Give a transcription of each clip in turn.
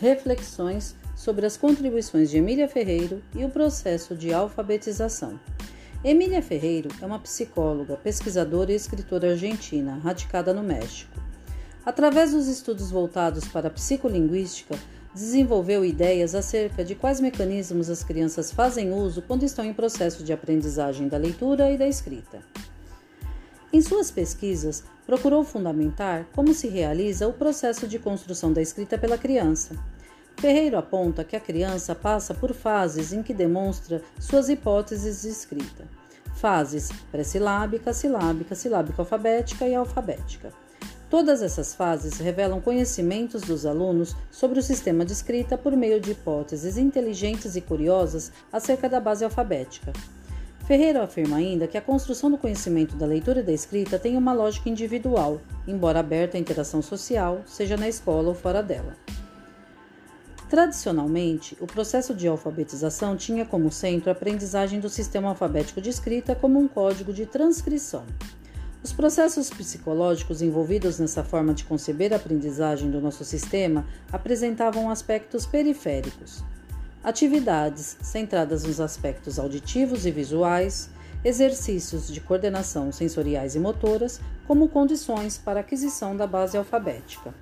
reflexões sobre as contribuições de Emília Ferreiro e o processo de alfabetização. Emília Ferreiro é uma psicóloga, pesquisadora e escritora argentina, radicada no México. Através dos estudos voltados para a psicolinguística, desenvolveu ideias acerca de quais mecanismos as crianças fazem uso quando estão em processo de aprendizagem da leitura e da escrita. Em suas pesquisas, procurou fundamentar como se realiza o processo de construção da escrita pela criança. Ferreiro aponta que a criança passa por fases em que demonstra suas hipóteses de escrita. Fases pré-silábica, silábica, silábica alfabética e alfabética. Todas essas fases revelam conhecimentos dos alunos sobre o sistema de escrita por meio de hipóteses inteligentes e curiosas acerca da base alfabética. Ferreira afirma ainda que a construção do conhecimento da leitura e da escrita tem uma lógica individual, embora aberta à interação social, seja na escola ou fora dela. Tradicionalmente, o processo de alfabetização tinha como centro a aprendizagem do sistema alfabético de escrita como um código de transcrição. Os processos psicológicos envolvidos nessa forma de conceber a aprendizagem do nosso sistema apresentavam aspectos periféricos, atividades centradas nos aspectos auditivos e visuais, exercícios de coordenação sensoriais e motoras como condições para aquisição da base alfabética.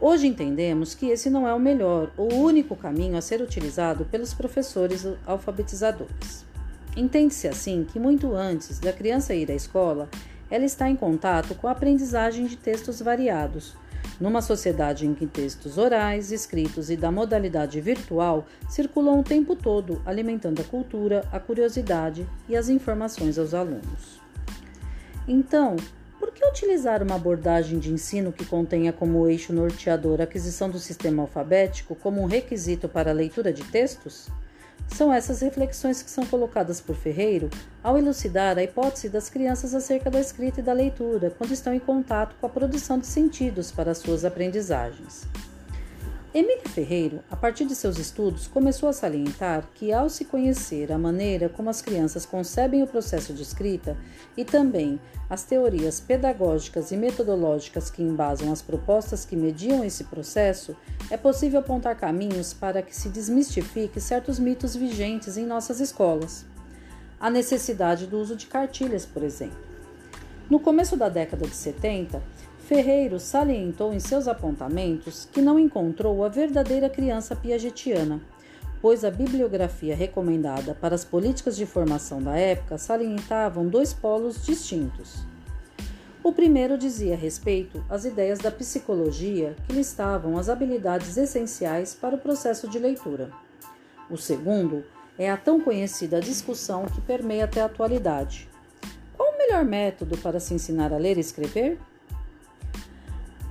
Hoje entendemos que esse não é o melhor ou único caminho a ser utilizado pelos professores alfabetizadores. Entende-se assim que muito antes da criança ir à escola, ela está em contato com a aprendizagem de textos variados, numa sociedade em que textos orais, escritos e da modalidade virtual circulam o tempo todo, alimentando a cultura, a curiosidade e as informações aos alunos. Então, por que utilizar uma abordagem de ensino que contenha como eixo norteador a aquisição do sistema alfabético como um requisito para a leitura de textos? São essas reflexões que são colocadas por Ferreiro ao elucidar a hipótese das crianças acerca da escrita e da leitura quando estão em contato com a produção de sentidos para suas aprendizagens. Emília Ferreiro, a partir de seus estudos, começou a salientar que, ao se conhecer a maneira como as crianças concebem o processo de escrita e também as teorias pedagógicas e metodológicas que embasam as propostas que mediam esse processo, é possível apontar caminhos para que se desmistifique certos mitos vigentes em nossas escolas. A necessidade do uso de cartilhas, por exemplo. No começo da década de 70, Ferreiro salientou em seus apontamentos que não encontrou a verdadeira criança piagetiana, pois a bibliografia recomendada para as políticas de formação da época salientavam dois polos distintos. O primeiro dizia respeito às ideias da psicologia que listavam as habilidades essenciais para o processo de leitura. O segundo é a tão conhecida discussão que permeia até a atualidade. Qual o melhor método para se ensinar a ler e escrever?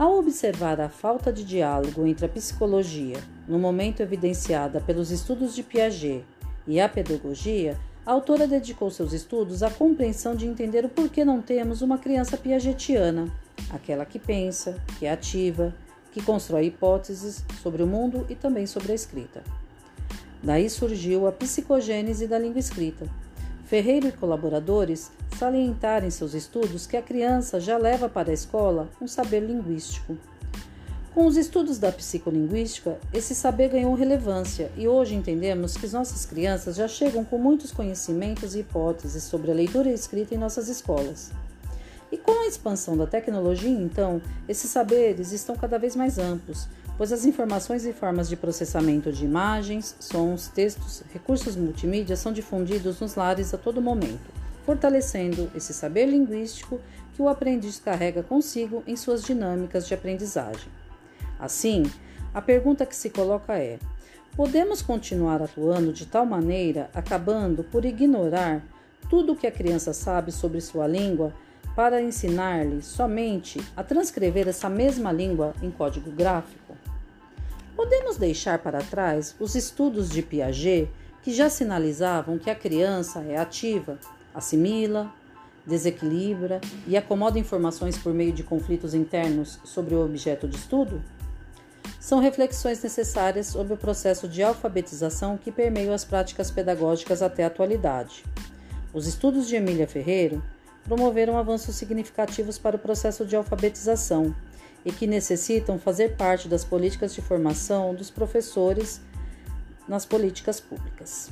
Ao observar a falta de diálogo entre a psicologia, no momento evidenciada pelos estudos de Piaget, e a pedagogia, a autora dedicou seus estudos à compreensão de entender o porquê não temos uma criança piagetiana, aquela que pensa, que ativa, que constrói hipóteses sobre o mundo e também sobre a escrita. Daí surgiu a psicogênese da língua escrita, Ferreiro e colaboradores salientaram em seus estudos que a criança já leva para a escola um saber linguístico. Com os estudos da psicolinguística, esse saber ganhou relevância e hoje entendemos que nossas crianças já chegam com muitos conhecimentos e hipóteses sobre a leitura e escrita em nossas escolas. E com a expansão da tecnologia, então, esses saberes estão cada vez mais amplos pois as informações e formas de processamento de imagens, sons, textos, recursos multimídia são difundidos nos lares a todo momento, fortalecendo esse saber linguístico que o aprendiz carrega consigo em suas dinâmicas de aprendizagem. Assim, a pergunta que se coloca é: podemos continuar atuando de tal maneira, acabando por ignorar tudo o que a criança sabe sobre sua língua para ensinar-lhe somente a transcrever essa mesma língua em código gráfico? Podemos deixar para trás os estudos de Piaget que já sinalizavam que a criança é ativa, assimila, desequilibra e acomoda informações por meio de conflitos internos sobre o objeto de estudo? São reflexões necessárias sobre o processo de alfabetização que permeiam as práticas pedagógicas até a atualidade. Os estudos de Emília Ferreiro promoveram avanços significativos para o processo de alfabetização e que necessitam fazer parte das políticas de formação dos professores nas políticas públicas.